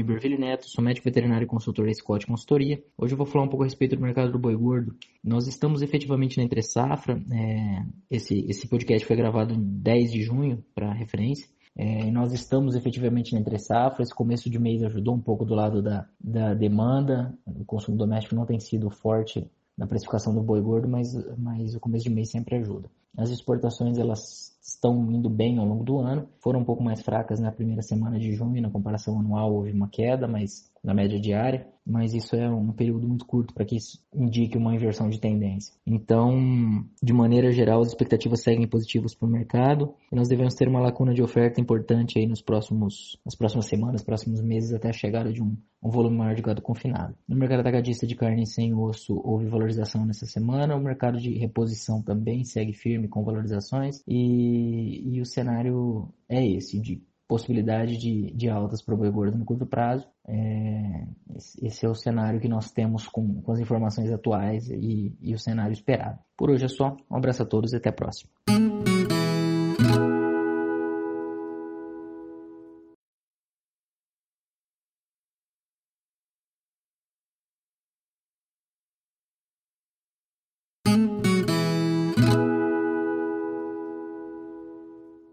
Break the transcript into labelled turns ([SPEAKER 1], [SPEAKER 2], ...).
[SPEAKER 1] Iberville Neto, sou médico veterinário e consultor da Scott Consultoria. Hoje eu vou falar um pouco a respeito do mercado do boi gordo. Nós estamos efetivamente na entre safra. É, esse, esse podcast foi gravado em 10 de junho, para referência. É, nós estamos efetivamente na entre safra. Esse começo de mês ajudou um pouco do lado da, da demanda. O consumo doméstico não tem sido forte na precificação do boi gordo, mas, mas o começo de mês sempre ajuda. As exportações elas estão indo bem ao longo do ano, foram um pouco mais fracas na primeira semana de junho, na comparação anual houve uma queda, mas na média diária, mas isso é um período muito curto para que isso indique uma inversão de tendência. Então, de maneira geral, as expectativas seguem positivas para o mercado. E nós devemos ter uma lacuna de oferta importante aí nos próximos, nas próximas semanas, próximos meses, até a chegada de um, um volume maior de gado confinado. No mercado atacadista de carne sem osso, houve valorização nessa semana, o mercado de reposição também segue firme com valorizações e, e o cenário é esse, de possibilidade de, de altas para o boi gordo no curto prazo. É, esse é o cenário que nós temos com, com as informações atuais e, e o cenário esperado. Por hoje é só. Um abraço a todos e até a próxima.